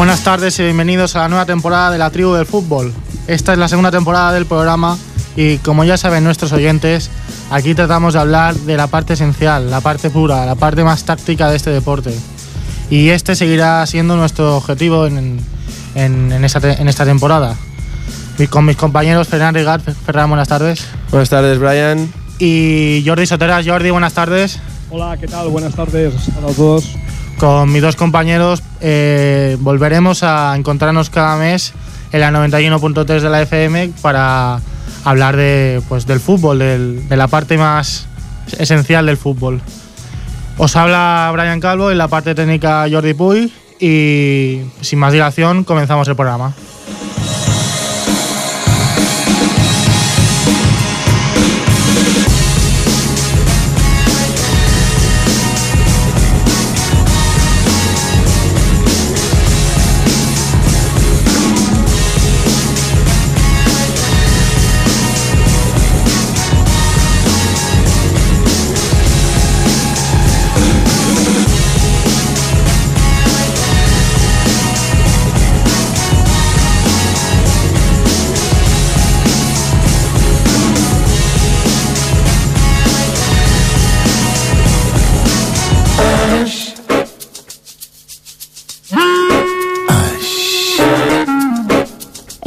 Buenas tardes y bienvenidos a la nueva temporada de la Tribu del Fútbol. Esta es la segunda temporada del programa y como ya saben nuestros oyentes, aquí tratamos de hablar de la parte esencial, la parte pura, la parte más táctica de este deporte. Y este seguirá siendo nuestro objetivo en, esta, temporada. Y con mis compañeros Ferran Rigar, Ferran, buenas tardes. Buenas tardes, Brian. Y Jordi Soteras, Jordi, buenas tardes. Hola, ¿qué tal? Buenas tardes a los dos con mis dos compañeros eh, volveremos a encontrarnos cada mes en la 91.3 de la FM para hablar de, pues, del fútbol, de la parte más esencial del fútbol. Os habla Brian Calvo en la parte técnica Jordi Puy y sin más dilación comenzamos el programa.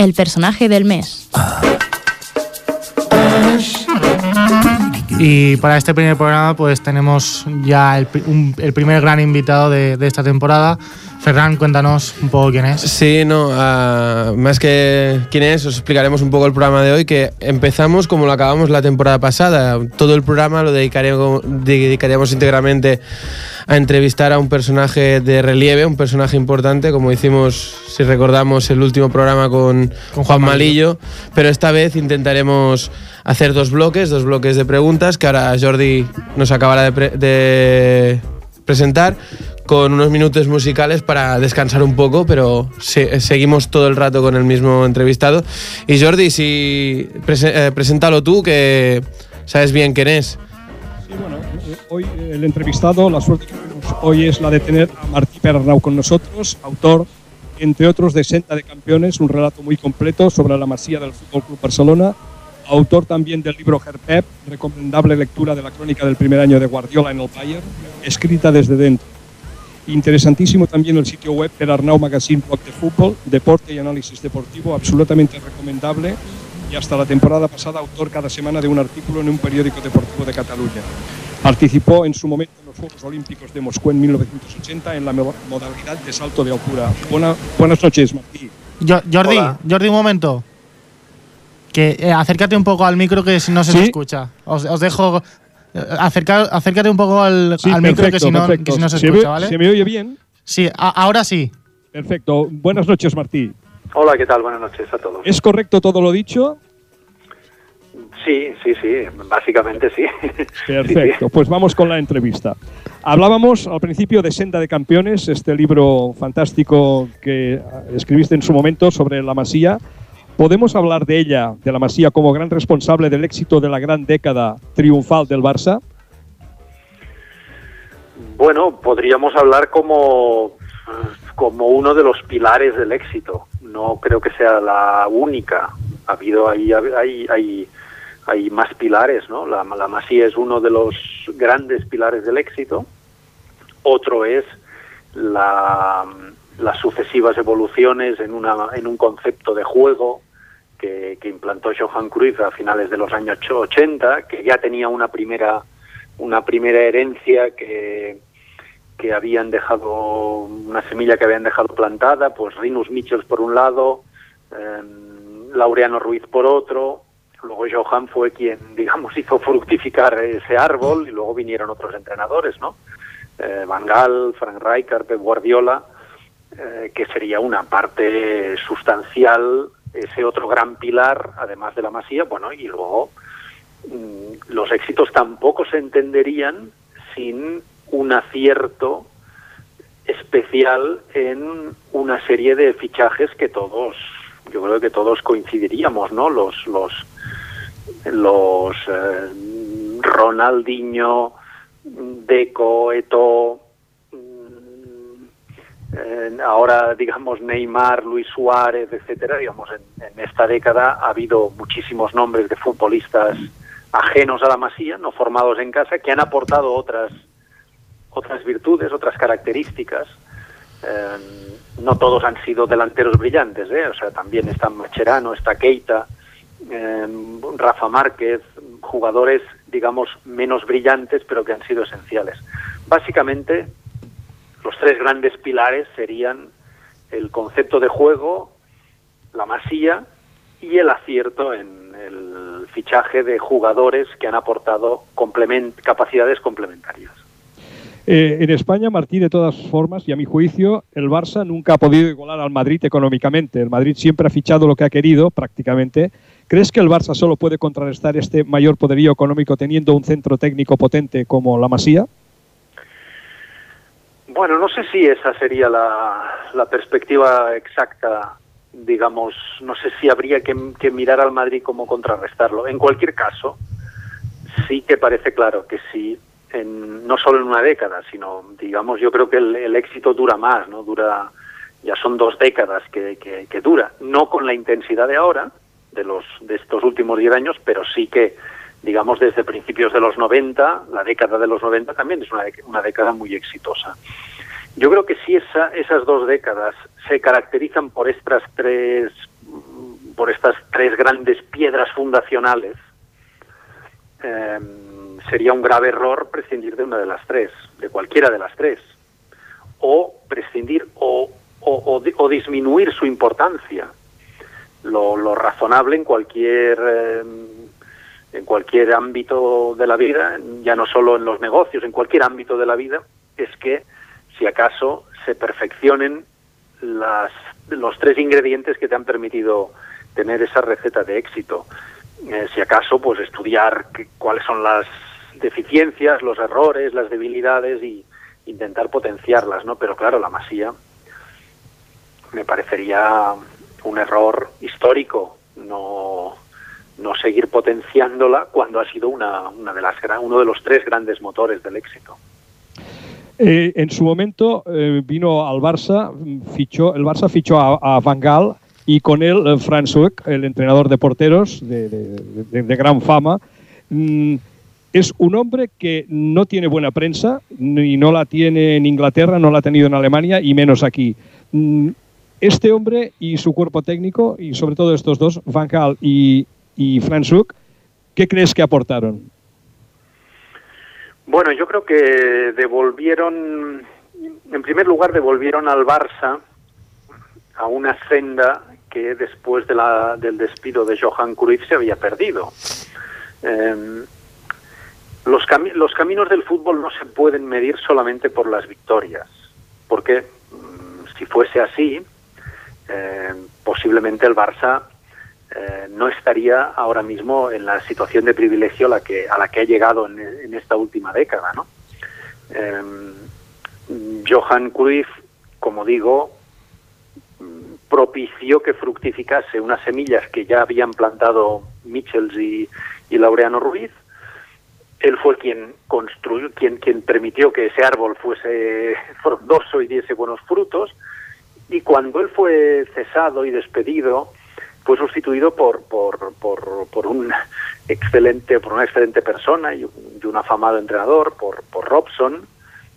El personaje del mes. Y para este primer programa pues tenemos ya el, primer gran invitado de, esta temporada. Ferran, cuéntanos un poco quién es. Sí, no, ah, más que quién es, os explicaremos un poco el programa de hoy, que empezamos como lo acabamos la temporada pasada. Todo el programa lo dedicaríamos, dedicaríamos íntegramente a entrevistar a un personaje de relieve, un personaje importante, como hicimos, si recordamos, el último programa con, Juan, Malillo, pero esta vez intentaremos hacer dos bloques, dos bloques de preguntas que ahora Jordi nos acabará de, presentar con unos minutos musicales para descansar un poco, pero seguimos todo el rato con el mismo entrevistado. Y Jordi, si eh, preséntalo tú, que sabes bien quién es. Sí, bueno, hoy el entrevistado, la suerte que tenemos hoy es la de tener a Martí Perarnau con nosotros, autor, entre otros, de Senta de Campeones, un relato muy completo sobre la masía del Fútbol Club Barcelona, autor también del libro Herpep, recomendable lectura de la crónica del primer año de Guardiola en el Bayern, escrita desde dentro. Interesantísimo también el sitio web Perarnau Magazine Blog de Fútbol, Deporte y Análisis Deportivo, absolutamente recomendable y hasta la temporada pasada autor cada semana de un artículo en un periódico deportivo de Cataluña. Participó en su momento en los Juegos Olímpicos de Moscú en 1980 en la modalidad de salto de altura. buenas noches, Martí. Jordi, Jordi, un momento. Que eh, acércate un poco al micro que si no se escucha. Os, dejo eh, acércate un poco al, micro que si, no, se escucha, ¿vale? ¿Se me oye bien? Sí, ahora sí. Perfecto. Buenas noches, Martí. Hola, ¿qué tal? Buenas noches a todos. ¿Es correcto todo lo dicho? Sí, sí, sí, básicamente sí. Perfecto, pues vamos con la entrevista. Hablábamos al principio de Senda de Campeones, este libro fantástico que escribiste en su momento sobre la Masía. ¿Podemos hablar de ella, de la Masía, como gran responsable del éxito de la gran década triunfal del Barça? Bueno, podríamos hablar como, como uno de los pilares del éxito no creo que sea la única. Ha habido ahí, hay, hay, más pilares, ¿no? La, la Masía es uno de los grandes pilares del éxito. Otro es la, las sucesivas evoluciones en, una, en un concepto de juego que, implantó Johan Cruyff a finales de los años 80, que ya tenía una primera, una primera herencia que, que habían dejado una semilla que habían dejado plantada, pues Rinus Michels por un lado, em, Laureano Ruiz por otro, luego Johan fue quien, digamos, hizo fructificar ese árbol y luego vinieron otros entrenadores, ¿no? Eh, Van Gaal, Frank Rijkaard, Guardiola, eh, que sería una parte sustancial, ese otro gran pilar, además de la masía, bueno, y luego mm, los éxitos tampoco se entenderían sin un acierto especial en una serie de fichajes que todos, yo creo que todos coincidiríamos, ¿no? Los, los, los eh, Ronaldinho, Deco, Eto, ahora, digamos, Neymar, Luis Suárez, etcétera, digamos, en, esta década ha habido muchísimos nombres de futbolistas ajenos a la masía, no formados en casa, que han aportado otras, otras virtudes, otras características. No todos han sido delanteros brillantes, ¿eh? o sea, también está Macherano, está Keita, eh, Rafa Márquez, jugadores, digamos, menos brillantes, pero que han sido esenciales. Básicamente, los tres grandes pilares serían el concepto de juego, la masía y el acierto en el fichaje de jugadores que han aportado capacidades complementarias. Eh, en España, Martí, de todas formas, y a mi juicio, el Barça nunca ha podido igualar al Madrid económicamente. El Madrid siempre ha fichado lo que ha querido, prácticamente. ¿Crees que el Barça solo puede contrarrestar este mayor poderío económico teniendo un centro técnico potente como la Masía? Bueno, no sé si esa sería la, la perspectiva exacta, digamos, no sé si habría que, mirar al Madrid como contrarrestarlo. En cualquier caso, sí que parece claro que si en, no solo en una década, sino, digamos, yo creo que el, el éxito dura más, ¿no? Dura, ya son dos décadas que, que, que, dura, no con la intensidad de ahora, de, los, de estos últimos diez años, pero sí que, digamos, desde principios de los 90, la década de los 90 también es una, una década muy exitosa. Yo creo que si esa, esas dos décadas se caracterizan por estas tres por estas tres grandes piedras fundacionales, eh, sería un grave error prescindir de una de las tres, de cualquiera de las tres, o prescindir o, o, o, disminuir su importancia. Lo, lo, razonable en cualquier eh, en cualquier ámbito de la vida, ya no solo en los negocios, en cualquier ámbito de la vida, es que si acaso se perfeccionen las, los tres ingredientes que te han permitido tener esa receta de éxito. Eh, si acaso, pues estudiar que, cuáles son las deficiencias, los errores, las debilidades y intentar potenciarlas, ¿no? Pero claro, la masía me parecería un error histórico no, no seguir potenciándola cuando ha sido una, una de las, uno de los tres grandes motores del éxito. Eh, en su momento eh, vino al Barça, fichó, el Barça fichó a, Van Gaal y con él eh, Franz Ueck, el entrenador de porteros de, de gran fama. Mm, es un hombre que no tiene buena prensa y no la tiene en Inglaterra, no la ha tenido en Alemania y menos aquí. Mm, este hombre y su cuerpo técnico, y sobre todo estos dos, Van Gaal y, y Franz Ueck, ¿qué crees que aportaron? Bueno, yo creo que devolvieron, en primer lugar, devolvieron al Barça a una senda que después del despido de Johan Cruyff se había perdido. Eh, los, cami los caminos del fútbol no se pueden medir solamente por las victorias, porque mmm, si fuese así, eh, posiblemente el Barça eh, no estaría ahora mismo en la situación de privilegio a la que, a la que ha llegado en, esta última década. ¿no? Eh, Johan Cruyff, como digo, propició que fructificase unas semillas que ya habían plantado Michels y, Laureano Ruiz. Él fue quien construyó, quien permitió que ese árbol fuese frondoso y diese buenos frutos. Y cuando él fue cesado y despedido, fue sustituido por, por, por, por un excelente, por una excelente persona y un, y un afamado entrenador, por, por Robson,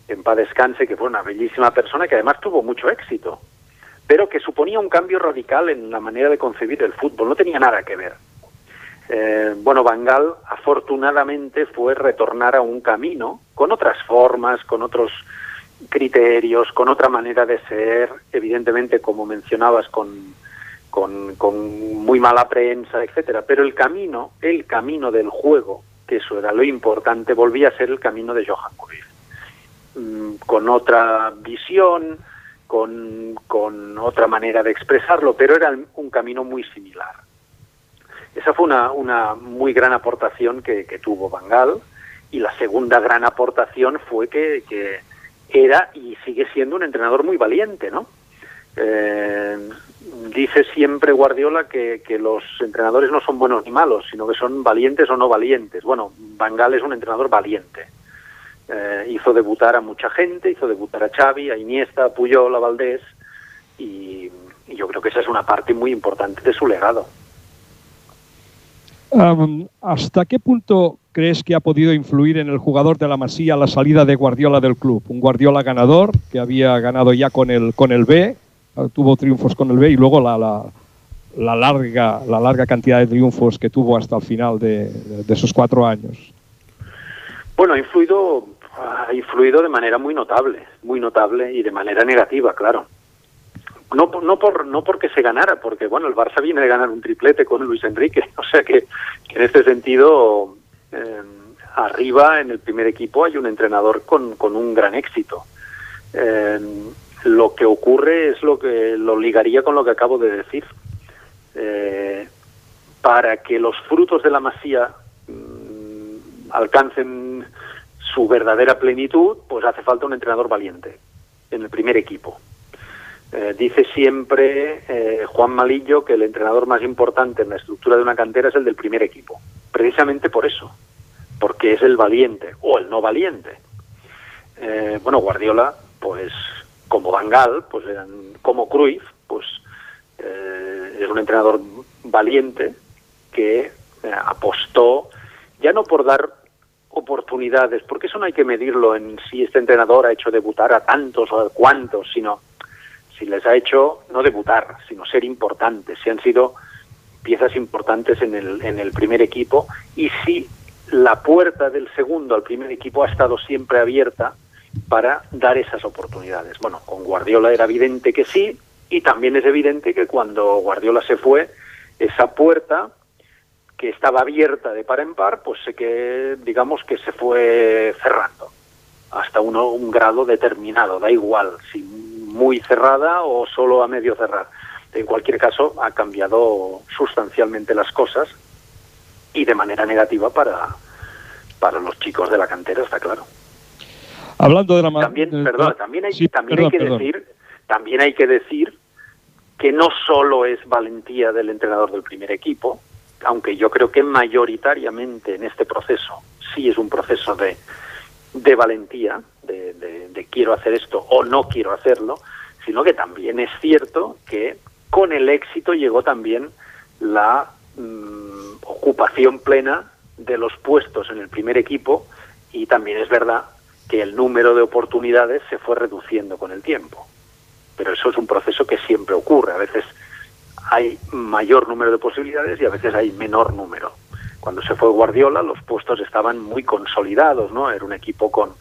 en paz descanse, que fue una bellísima persona que además tuvo mucho éxito, pero que suponía un cambio radical en la manera de concebir el fútbol, no tenía nada que ver. Eh, bueno, Bangal afortunadamente fue retornar a un camino con otras formas, con otros criterios, con otra manera de ser, evidentemente, como mencionabas, con, con, muy mala prensa, etcétera. Pero el camino, el camino del juego, que eso era lo importante, volvía a ser el camino de Johan Cruyff, mm, con otra visión, con, otra manera de expresarlo, pero era un camino muy similar. Esa fue una, muy gran aportación que, que tuvo Bangal y la segunda gran aportación fue que, era y sigue siendo un entrenador muy valiente, ¿no? Eh, dice siempre Guardiola que, los entrenadores no son buenos ni malos, sino que son valientes o no valientes. Bueno, Bangal es un entrenador valiente. eh, hizo debutar a mucha gente, hizo debutar a Xavi, a Iniesta, a Puyol, a Valdés, y, yo creo que esa es una parte muy importante de su legado. ¿Hasta qué punto crees que ha podido influir en el jugador de la Masía la salida de Guardiola del club? Un Guardiola ganador que había ganado ya con el, con el B, tuvo triunfos con el B y luego la, la, la larga, la larga cantidad de triunfos que tuvo hasta el final de, esos cuatro años. Bueno, ha influido, ha influido de manera muy notable, muy notable y de manera negativa, claro. No, no, por, no porque se ganara, porque bueno, el Barça viene de ganar un triplete con Luis Enrique, o sea que, que en este sentido, eh, arriba en el primer equipo hay un entrenador con, con un gran éxito. Eh, lo que ocurre es lo que lo ligaría con lo que acabo de decir. Eh, para que los frutos de la masía mmm, alcancen su verdadera plenitud, pues hace falta un entrenador valiente en el primer equipo. Eh, dice siempre eh, Juan Malillo que el entrenador más importante en la estructura de una cantera es el del primer equipo, precisamente por eso, porque es el valiente o el no valiente. Eh, bueno, Guardiola, pues como Van Gaal, pues eran como Cruyff, pues eh, es un entrenador valiente que eh, apostó ya no por dar oportunidades, porque eso no hay que medirlo en si este entrenador ha hecho debutar a tantos o a cuantos, sino si les ha hecho no debutar, sino ser importantes, si han sido piezas importantes en el, en el primer equipo y si la puerta del segundo al primer equipo ha estado siempre abierta para dar esas oportunidades. Bueno, con Guardiola era evidente que sí y también es evidente que cuando Guardiola se fue, esa puerta que estaba abierta de par en par, pues sé que digamos que se fue cerrando hasta uno, un grado determinado, da igual si muy cerrada o solo a medio cerrar. En cualquier caso, ha cambiado sustancialmente las cosas y de manera negativa para, para los chicos de la cantera, está claro. Hablando de la también, perdón, también hay, sí, también perdón, hay que perdón. decir, también hay que decir que no solo es valentía del entrenador del primer equipo, aunque yo creo que mayoritariamente en este proceso sí es un proceso de, de valentía, de, de, de, quiero hacer esto o no quiero hacerlo, sino que también es cierto que con el éxito llegó también la mmm, ocupación plena de los puestos en el primer equipo y también es verdad que el número de oportunidades se fue reduciendo con el tiempo. Pero eso es un proceso que siempre ocurre. A veces hay mayor número de posibilidades y a veces hay menor número. Cuando se fue Guardiola, los puestos estaban muy consolidados, ¿no? Era un equipo con,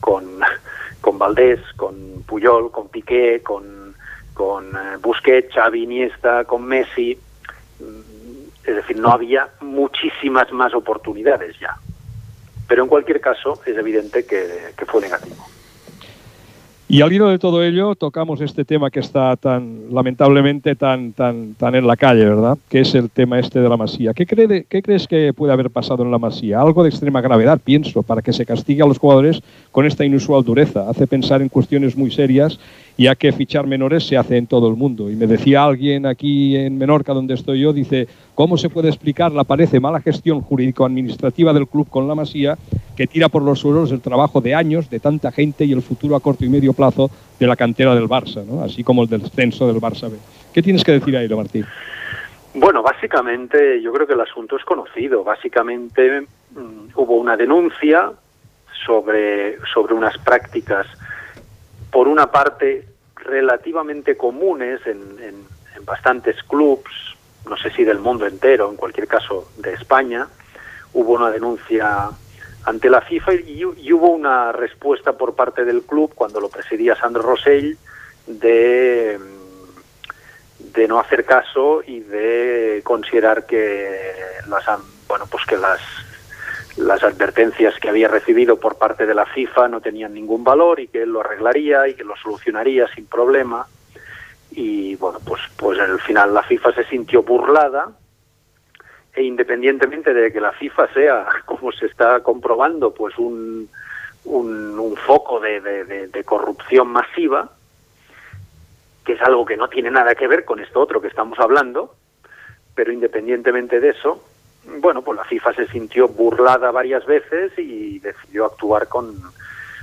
con, con Valdés, con Puyol, con Piqué, con, con eh, Busquets, Xavi, Iniesta, con Messi. Es decir, no había muchísimas más oportunidades ya. Pero en cualquier caso, es evidente que, fue negativo. Y al hilo de todo ello, tocamos este tema que está tan, lamentablemente, tan, tan, tan en la calle, ¿verdad? Que es el tema este de la masía. ¿Qué, ¿Qué crees que puede haber pasado en la masía? Algo de extrema gravedad, pienso, para que se castigue a los jugadores con esta inusual dureza. Hace pensar en cuestiones muy serias, ya que fichar menores se hace en todo el mundo. Y me decía alguien aquí en Menorca, donde estoy yo, dice, ¿cómo se puede explicar la parece mala gestión jurídico-administrativa del club con la masía que tira por los suelos el trabajo de años de tanta gente y el futuro a corto y medio plazo de la cantera del Barça, así como el descenso del Barça B. ¿Qué tienes que decir ahí, Martín? Bueno, básicamente yo creo que el asunto es conocido. Básicamente mmm, hubo una denuncia sobre, sobre unas prácticas, por una parte, relativamente comunes en, en, bastantes clubs, no sé si del mundo entero, en cualquier caso de España. Hubo una denuncia ante la FIFA y, y, hubo una respuesta por parte del club cuando lo presidía Sandro Rosell de, de no hacer caso y de considerar que las bueno pues que las las advertencias que había recibido por parte de la FIFA no tenían ningún valor y que él lo arreglaría y que lo solucionaría sin problema. Y bueno pues pues al final la FIFA se sintió burlada e independientemente de que la FIFA sea, como se está comprobando, pues un, un, un foco de, de, de, corrupción masiva, que es algo que no tiene nada que ver con esto otro que estamos hablando, pero independientemente de eso, bueno, pues la FIFA se sintió burlada varias veces y decidió actuar con,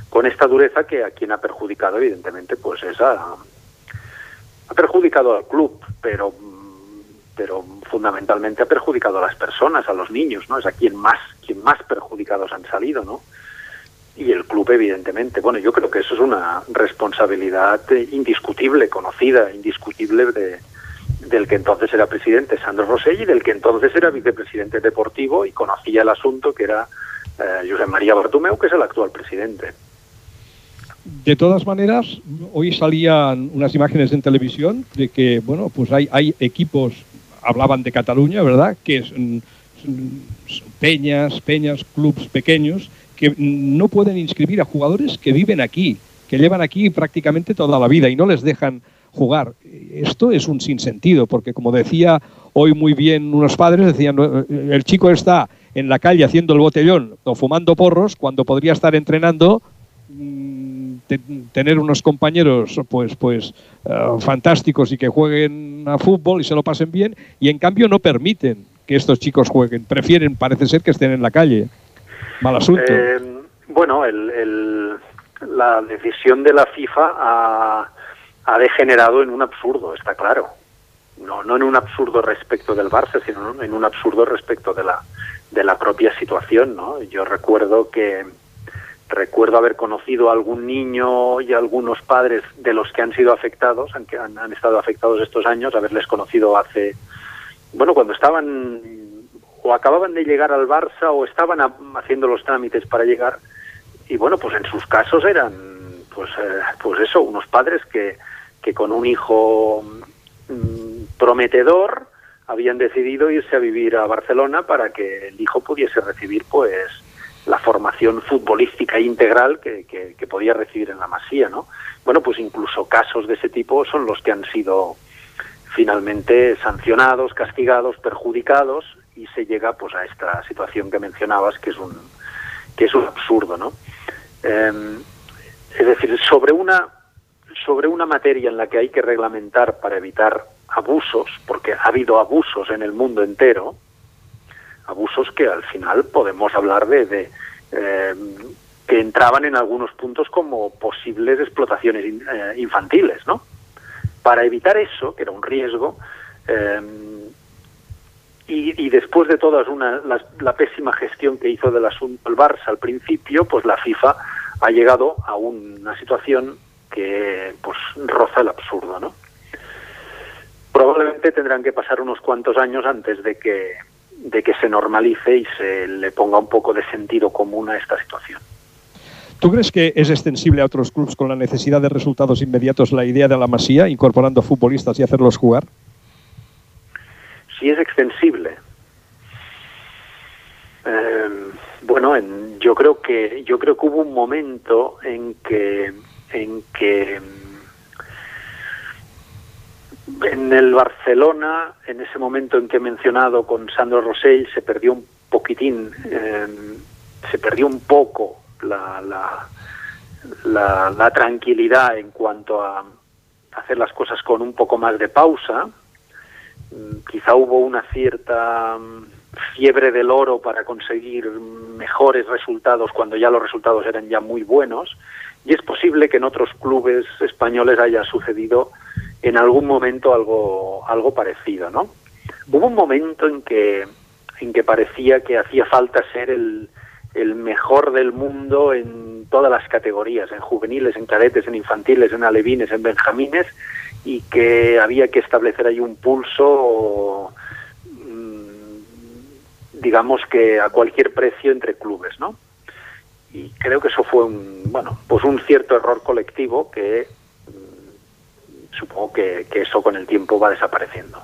con esta dureza que a quien ha perjudicado, evidentemente, pues es a, ha perjudicado al club, pero pero fundamentalmente ha perjudicado a las personas, a los niños, ¿no? Es a quien más, quien más perjudicados han salido, ¿no? Y el club, evidentemente. Bueno, yo creo que eso es una responsabilidad indiscutible, conocida, indiscutible de, del que entonces era presidente Sandro Rosell y del que entonces era vicepresidente deportivo y conocía el asunto que era eh, José María Bartomeu, que es el actual presidente. De todas maneras, hoy salían unas imágenes en televisión de que, bueno, pues hay, hay equipos hablaban de Cataluña, ¿verdad? Que son, peñas, peñas, clubs pequeños que no pueden inscribir a jugadores que viven aquí, que llevan aquí prácticamente toda la vida y no les dejan jugar. Esto es un sinsentido, porque como decía hoy muy bien unos padres, decían, el chico está en la calle haciendo el botellón o fumando porros cuando podría estar entrenando mm, tener unos compañeros pues pues eh, fantásticos y que jueguen a fútbol y se lo pasen bien y en cambio no permiten que estos chicos jueguen. Prefieren parece ser que estén en la calle. Mal asunto. Eh, bueno el, la decisión de la FIFA ha, ha, degenerado en un absurdo está claro. No no en un absurdo respecto del Barça sino en un absurdo respecto de la de la propia situación no yo recuerdo que recuerdo haber conocido a algún niño y algunos padres de los que han sido afectados, que han, han, estado afectados estos años, haberles conocido hace, bueno, cuando estaban o acababan de llegar al Barça o estaban haciendo los trámites para llegar y bueno, pues en sus casos eran, pues, eh, pues eso, unos padres que, que con un hijo mm, prometedor habían decidido irse a vivir a Barcelona para que el hijo pudiese recibir pues la formación futbolística integral que, podía recibir en la Masía, ¿no? Bueno, pues incluso casos de ese tipo son los que han sido finalmente sancionados, castigados, perjudicados y se llega pues a esta situación que mencionabas que es un que es un absurdo, ¿no? Eh, es decir, sobre una sobre una materia en la que hay que reglamentar para evitar abusos, porque ha habido abusos en el mundo entero, abusos que al final podemos hablar de, de eh, que entraban en algunos puntos como posibles explotaciones eh, infantiles, ¿no? Para evitar eso, que era un riesgo, eh, y, y, después de toda una, la, la, pésima gestión que hizo del asunto el Barça al principio, pues la FIFA ha llegado a una situación que pues roza el absurdo, ¿no? Probablemente tendrán que pasar unos cuantos años antes de que de que se normalice y se le ponga un poco de sentido común a esta situación. ¿Tú crees que es extensible a otros clubes con la necesidad de resultados inmediatos la idea de la Masía, incorporando futbolistas y hacerlos jugar? Sí es extensible. Eh, bueno, en, yo creo que yo creo que hubo un momento en que en que en el Barcelona, en ese momento en que he mencionado con Sandro Rosell, se perdió un poquitín, eh, se perdió un poco la, la, la, la, tranquilidad en cuanto a hacer las cosas con un poco más de pausa. Mm, quizá hubo una cierta mm, fiebre del oro para conseguir mejores resultados cuando ya los resultados eran ya muy buenos y es posible que en otros clubes españoles haya sucedido en algún momento algo, algo parecido, ¿no? Hubo un momento en que, en que parecía que hacía falta ser el, el mejor del mundo en todas las categorías, en juveniles, en cadetes, en infantiles, en alevines, en benjamines, y que había que establecer ahí un pulso, digamos que a cualquier precio entre clubes, ¿no? Y creo que eso fue un, bueno, pues un cierto error colectivo que supongo que, que eso con el tiempo va desapareciendo.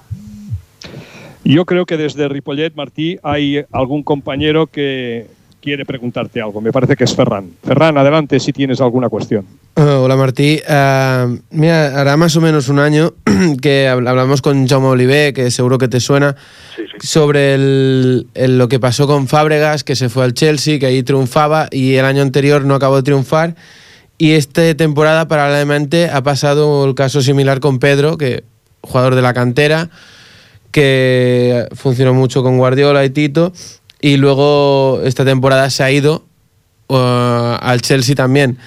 Yo creo que desde Ripollet, Martí, hay algún compañero que quiere preguntarte algo. Me parece que es Ferran. Ferran, adelante si tienes alguna cuestión. Uh, hola Martí. Uh, mira, hará más o menos un año que hablamos con Jaume Oliver, que seguro que te suena, sí, sí. sobre el, el, lo que pasó con Fábregas, que se fue al Chelsea, que ahí triunfaba y el año anterior no acabó de triunfar. Y esta temporada, paralelamente, ha pasado el caso similar con Pedro, que jugador de la cantera, que funcionó mucho con Guardiola y Tito, y luego esta temporada se ha ido al Chelsea también.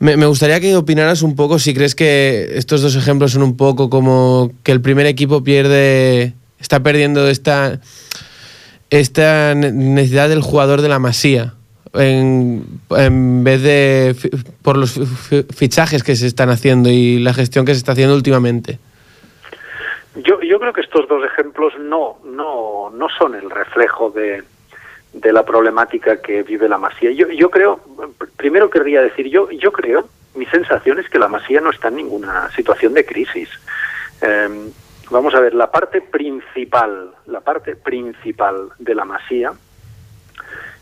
Me, me, gustaría que opinaras un poco si crees que estos dos ejemplos son un poco como que el primer equipo pierde, está perdiendo esta, esta necesidad del jugador de la masía. En, en, vez de por los fichajes que se están haciendo y la gestión que se está haciendo últimamente. Yo, yo creo que estos dos ejemplos no, no, no son el reflejo de, de la problemática que vive la Masía. Yo, yo creo, primero querría decir, yo, yo creo, mi sensación es que la Masía no está en ninguna situación de crisis. Eh, vamos a ver, la parte principal, la parte principal de la Masía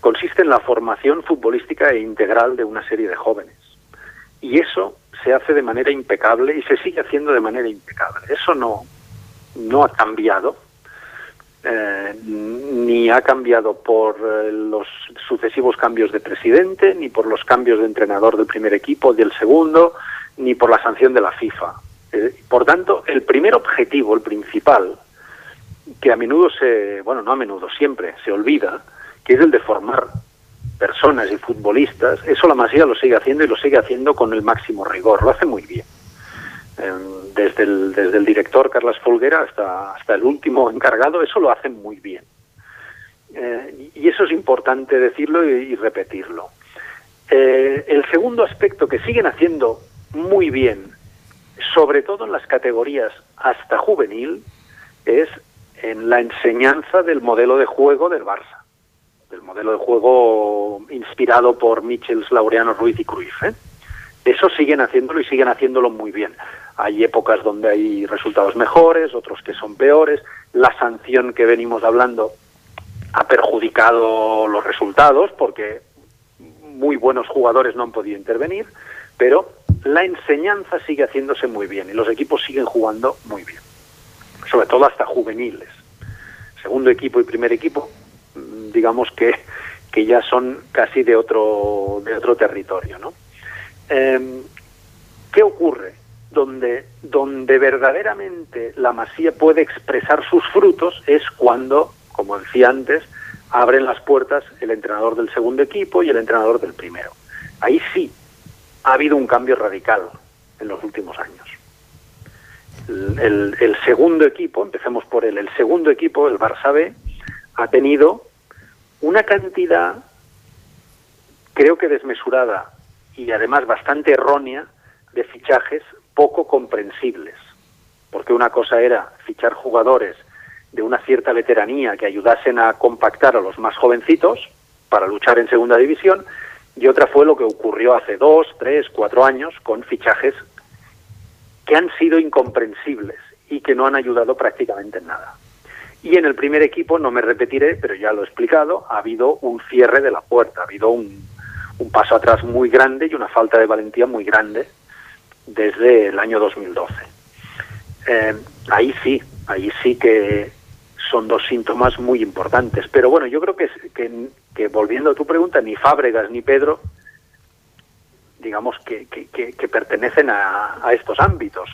consiste en la formación futbolística e integral de una serie de jóvenes. Y eso se hace de manera impecable y se sigue haciendo de manera impecable. Eso no, no ha cambiado eh, ni ha cambiado por eh, los sucesivos cambios de presidente, ni por los cambios de entrenador del primer equipo, del segundo, ni por la sanción de la FIFA. Eh, por tanto, el primer objetivo, el principal, que a menudo se, bueno, no a menudo, siempre se olvida, que es el de formar personas y futbolistas, eso la Masía lo sigue haciendo y lo sigue haciendo con el máximo rigor, lo hace muy bien. Em, desde el, desde el director Carlos Folguera hasta, hasta el último encargado, eso lo hacen muy bien. Eh, y eso es importante decirlo y, repetirlo. Eh, el segundo aspecto que siguen haciendo muy bien, sobre todo en las categorías hasta juvenil, es en la enseñanza del modelo de juego del Barça, del modelo de juego inspirado por Michels, Laureano, Ruiz y Cruyff. ¿eh? Eso siguen haciéndolo y siguen haciéndolo muy bien. Hay épocas donde hay resultados mejores, otros que son peores. La sanción que venimos hablando ha perjudicado los resultados porque muy buenos jugadores no han podido intervenir, pero la enseñanza sigue haciéndose muy bien y los equipos siguen jugando muy bien, sobre todo hasta juveniles. Segundo equipo y primer equipo, mm, digamos que, que ya son casi de otro, de otro territorio. ¿no? Eh, ¿Qué ocurre? donde, donde verdaderamente la masía puede expresar sus frutos es cuando, como decía antes, abren las puertas el entrenador del segundo equipo y el entrenador del primero. Ahí sí ha habido un cambio radical en los últimos años. El, el, segundo equipo, empecemos por él, el segundo equipo, el Barça B, ha tenido una cantidad, creo que desmesurada y además bastante errónea, de fichajes poco comprensibles, porque una cosa era fichar jugadores de una cierta veteranía que ayudasen a compactar a los más jovencitos para luchar en segunda división, y otra fue lo que ocurrió hace dos, tres, cuatro años con fichajes que han sido incomprensibles y que no han ayudado prácticamente en nada. Y en el primer equipo, no me repetiré, pero ya lo he explicado, ha habido un cierre de la puerta, ha habido un, un paso atrás muy grande y una falta de valentía muy grande desde el año 2012. Eh, ahí sí, ahí sí que son dos síntomas muy importantes. Pero bueno, yo creo que, que, volviendo a tu pregunta, ni Fábregas ni Pedro, digamos que, que pertenecen a, a, estos ámbitos.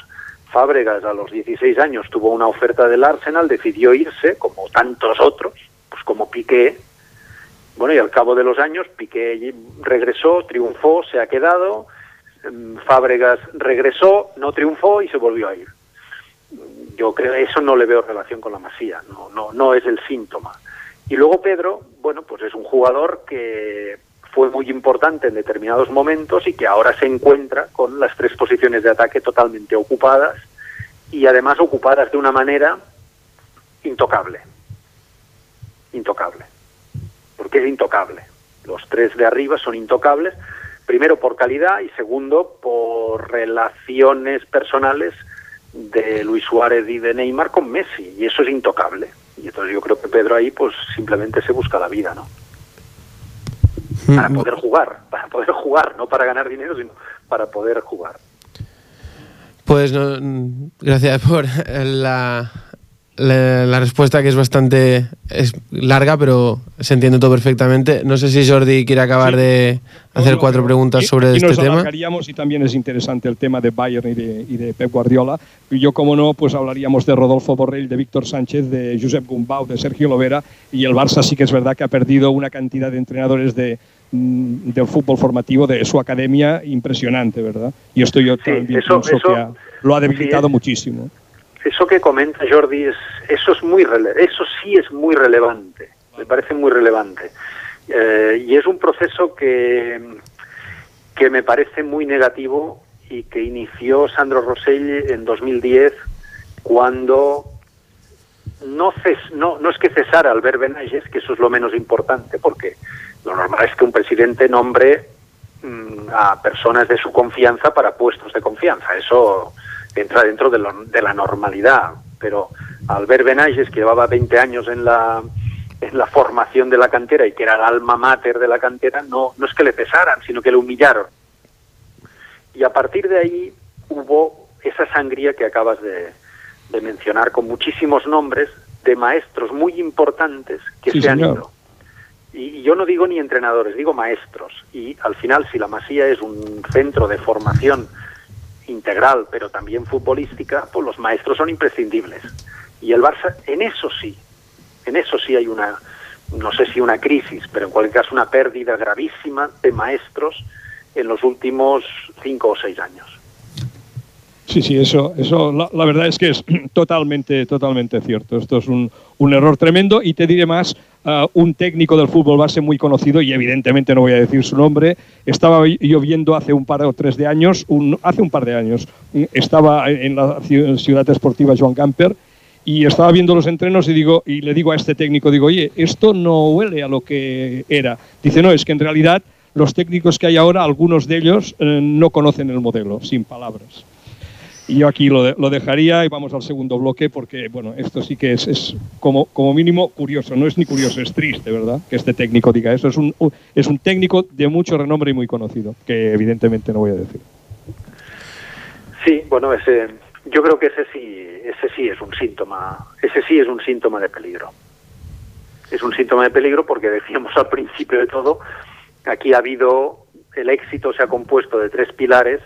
Fábregas a los 16 años tuvo una oferta del Arsenal, decidió irse, como tantos otros, pues como Piqué. Bueno, y al cabo de los años, Piqué regresó, triunfó, se ha quedado, Em, Fábregas regresó, no triunfó y se volvió a ir. Yo creo eso no le veo relación con la Masía, no, no, no es el síntoma. Y luego Pedro, bueno, pues es un jugador que fue muy importante en determinados momentos y que ahora se encuentra con las tres posiciones de ataque totalmente ocupadas y además ocupadas de una manera intocable. Intocable. Porque es intocable. Los tres de arriba son intocables primero por calidad y segundo por relaciones personales de Luis Suárez y de Neymar con Messi y eso es intocable. Y entonces yo creo que Pedro ahí pues simplemente se busca la vida no para poder jugar para poder jugar no para ganar dinero sino para poder jugar. Pues no, gracias por la la, respuesta que es bastante es larga, pero se entiende todo perfectamente. No sé si Jordi quiere acabar de hacer cuatro preguntas sobre y este nos tema. y también es interesante el tema de Bayern y de, y de, Pep Guardiola. Y yo, como no, pues hablaríamos de Rodolfo Borrell, de Víctor Sánchez, de Josep Gumbau, de Sergio Lovera. Y el Barça sí que es verdad que ha perdido una cantidad de entrenadores de, mm, del fútbol formativo de su academia impresionante, ¿verdad? Y esto yo Sí, también eso- pienso eso- que ha- lo ha debilitado sí, muchísimo. Eso que comenta Jordi, es, eso, es muy eso sí es muy relevante, me parece muy relevante. Eh, y es un proceso que, que me parece muy negativo y que inició Sandro Rosell en 2010 cuando no, ces- no, no es que cesara Albert Benages, que eso es lo menos importante, porque lo normal es que un presidente nombre mm, a personas de su confianza para puestos de confianza. Eso entra dentro de, lo- de la normalidad. Pero Albert Benages, que llevaba 20 años en la, en la formación de la cantera y que era el alma mater de la cantera, no, no es que le pesaran, sino que le humillaron. Y a partir de ahí hubo esa sangría que acabas de, de mencionar, con muchísimos nombres de maestros muy importantes que Sí, se han señor. ido. Y, y yo no digo ni entrenadores, digo maestros. Y al final, si la Masía es un centro de formación integral, pero también futbolística, pues los maestros son imprescindibles. Y el Barça, en eso sí, en eso sí hay una, no sé si una crisis, pero en cualquier caso una pérdida gravísima de maestros en los últimos cinco o seis años. Sí, sí, eso, eso la, verdad es que es totalmente, totalmente cierto. Esto es un, error tremendo y te diré más, ah, un técnico del fútbol base muy conocido y evidentemente no voy a decir su nombre, estaba yo viendo hace un par o tres de años, un, hace un par de años, estaba en la ci- ciudad esportiva Joan Camper y estaba viendo los entrenos y digo y le digo a este técnico digo oye esto no huele a lo que era dice no es que en realidad los técnicos que hay ahora algunos de ellos eh, no conocen el modelo sin palabras y yo aquí lo, de- lo dejaría y vamos al segundo bloque porque, bueno, esto sí que es, como, como mínimo curioso. No es ni curioso, es triste, ¿verdad? Que este técnico diga eso. Es un, es un técnico de mucho renombre y muy conocido, que evidentemente no voy a decir. Sí, bueno, ese, yo creo que ese sí, ese sí es un síntoma, ese sí es un síntoma de peligro. Es un síntoma de peligro porque decíamos al principio de todo, aquí ha habido, el éxito se ha compuesto de tres pilares,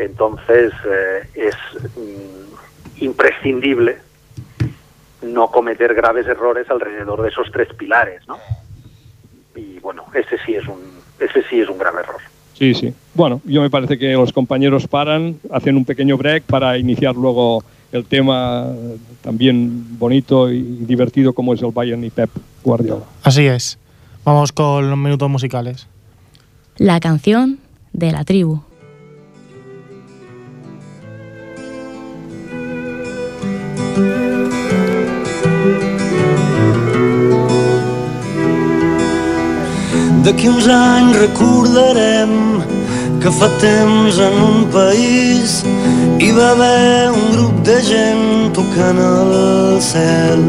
entonces eh, es mm, imprescindible no cometer graves errores alrededor de esos tres pilares, ¿no? Y bueno, ese sí es un, ese sí es un grave error. Sí, sí. Bueno, yo me parece que los compañeros paran, hacen un pequeño break para iniciar luego el tema eh, también bonito y divertido como es el Bayern y Pep Guardiola. Así es. Vamos con los minutos musicales. La canción de la tribu. D'aquí uns anys recordarem que fa temps en un país hi va haver un grup de gent tocant el cel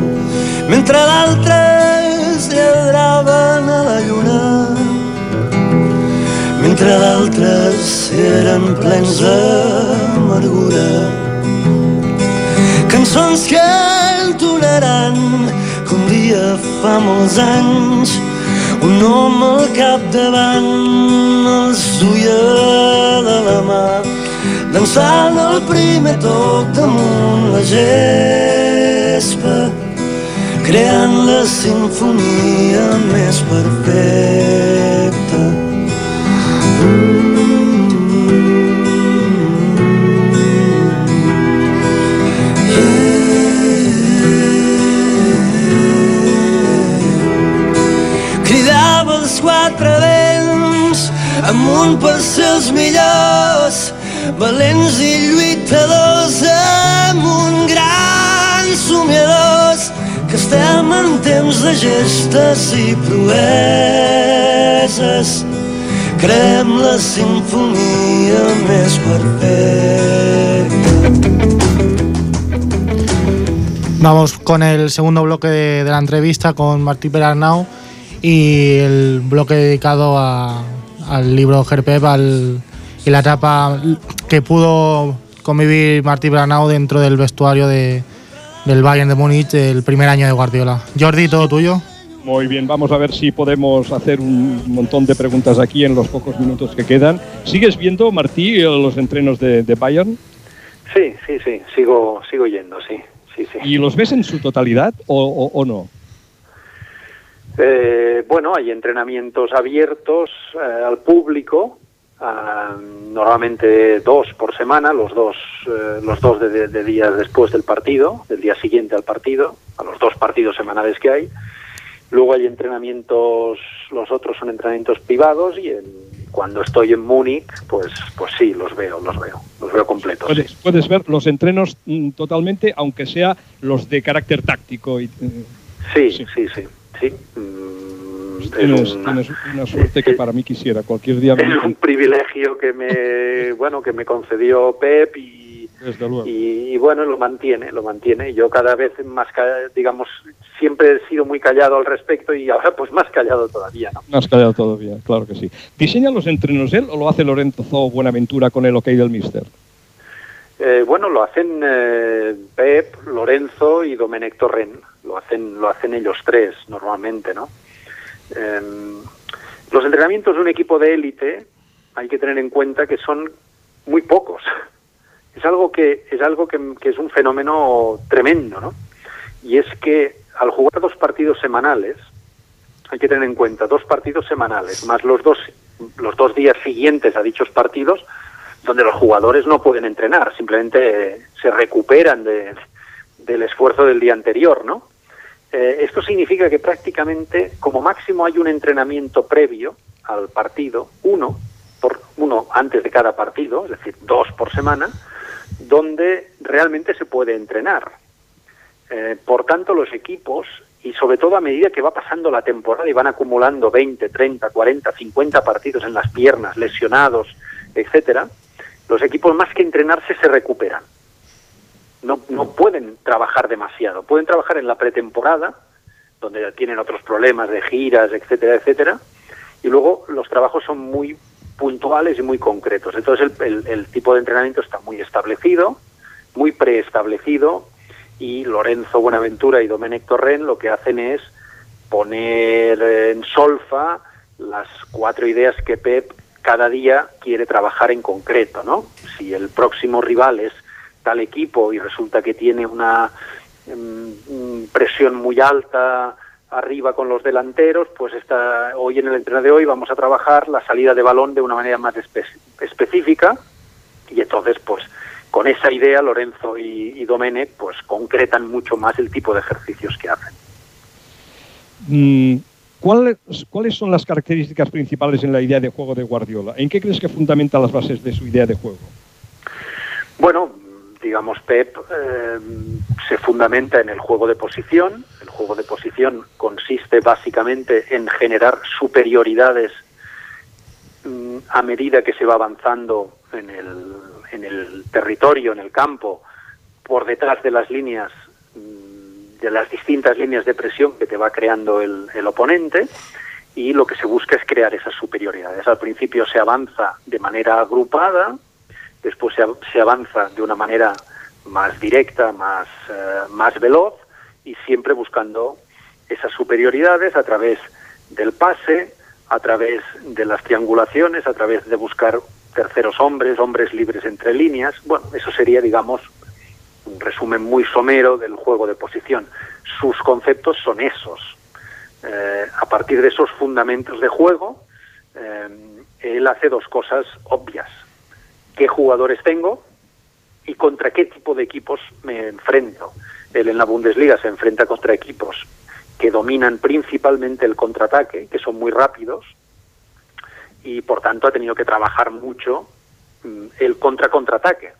mentre d'altres lladraven a la lluna mentre d'altres eren plens d'amargura. Cançons que entonaran que un dia fa molts anys un home capdavant els duia de la mà dansant el primer toc damunt la gespa creant la sinfonia més perfecta quatre vents amunt per ser els millors valents i lluitadors amunt grans somiadors que estem en temps de gestes i proeses. Creem la sinfonia més perfecta. Vamos con el segundo bloque de, de la entrevista con Martí Perarnau y el bloque dedicado a- al libro Gerpep al, y la etapa que pudo convivir Martí Perarnau dentro del vestuario de, del Bayern de Múnich el primer año de Guardiola. Jordi, todo tuyo. Muy bien, vamos a ver si podemos hacer un montón de preguntas aquí en los pocos minutos que quedan. ¿Sigues viendo, Martí, los entrenos de, de Bayern? Sí, sí, sí, sigo, sigo yendo, sí, sí, sí. ¿Y los ves en su totalidad o, o- o no? Eh, bueno, hay entrenamientos abiertos eh, al público, ah, normalmente dos por semana, los dos, eh, los dos de, de- de días después del partido, del día siguiente al partido, a los dos partidos semanales que hay. Luego hay entrenamientos, los otros son entrenamientos privados y en- cuando estoy en Múnich, pues, pues sí, los veo, los veo, los veo completos. sí. Puedes, puedes ver los entrenos mm, totalmente, aunque sea los de carácter táctico. Y, eh, Sí, Sí. sí, sí, sí. Mm, es tienes, un- tienes una suerte que para mí quisiera. Cualquier día es un privilegio que me bueno que me concedió Pep y, y, y bueno lo mantiene lo mantiene yo cada vez más digamos siempre he sido muy callado al respecto y ahora pues más callado todavía no has callado todavía, claro que sí. ¿Diseña los entrenos él o lo hace Lorenzo Buenaventura con el ok del mister? Eh, bueno lo hacen eh, Pep Lorenzo y Domenech Torren lo hacen lo hacen ellos tres normalmente no Em, los entrenamientos de un equipo de élite hay que tener en cuenta que son muy pocos. Es algo que es algo que, es un fenómeno tremendo, ¿no? Y es que al jugar dos partidos semanales hay que tener en cuenta dos partidos semanales más los dos los dos días siguientes a dichos partidos donde los jugadores no pueden entrenar, simplemente se recuperan de- del esfuerzo del día anterior, ¿no? Eh, esto significa que prácticamente como máximo hay un entrenamiento previo al partido, uno, por, uno antes de cada partido, es decir, dos por semana, donde realmente se puede entrenar. Eh, por tanto, los equipos, y sobre todo a medida que va pasando la temporada y van acumulando 20, 30, 40, 50 partidos en las piernas, lesionados, etcétera, los equipos más que entrenarse se recuperan no, no pueden trabajar demasiado. Pueden trabajar en la pretemporada, donde tienen otros problemas de giras, etcétera, etcétera, y luego los trabajos son muy puntuales y muy concretos. Entonces el, el- tipo de entrenamiento está muy establecido, muy preestablecido, y Lorenzo Buenaventura y Domenech Torren lo que hacen es poner en solfa las cuatro ideas que Pep cada día quiere trabajar en concreto, ¿no? Si el próximo rival es tal equipo y resulta que tiene una mm, mm, presión muy alta arriba con los delanteros, pues esta, hoy en el entreno de hoy vamos a trabajar la salida de balón de una manera más espe- específica y entonces pues con esa idea Lorenzo y, y Domenech pues concretan mucho más el tipo de ejercicios que hacen. Mm, ¿cuáles, ¿Cuáles son las características principales en la idea de juego de Guardiola? ¿En qué crees que fundamenta las bases de su idea de juego? Bueno, digamos, Pep eh, se fundamenta en el juego de posición. El juego de posición consiste básicamente en generar superioridades mm, a medida que se va avanzando en el, en el territorio, en el campo, por detrás de las líneas, mm, de las distintas líneas de presión que te va creando el, el oponente. Y lo que se busca es crear esas superioridades. Al principio se avanza de manera agrupada, después se, av- se avanza de una manera más directa, más, eh, más veloz y siempre buscando esas superioridades a través del pase, a través de las triangulaciones, a través de buscar terceros hombres, hombres libres entre líneas. Bueno, eso sería, digamos, un resumen muy somero del juego de posición. Sus conceptos son esos. Eh, a partir de esos fundamentos de juego, eh, él hace dos cosas obvias qué jugadores tengo y contra qué tipo de equipos me enfrento. Él en la Bundesliga se enfrenta contra equipos que dominan principalmente el contraataque, que son muy rápidos, y por tanto ha tenido que trabajar mucho mm, el contra-contraataque.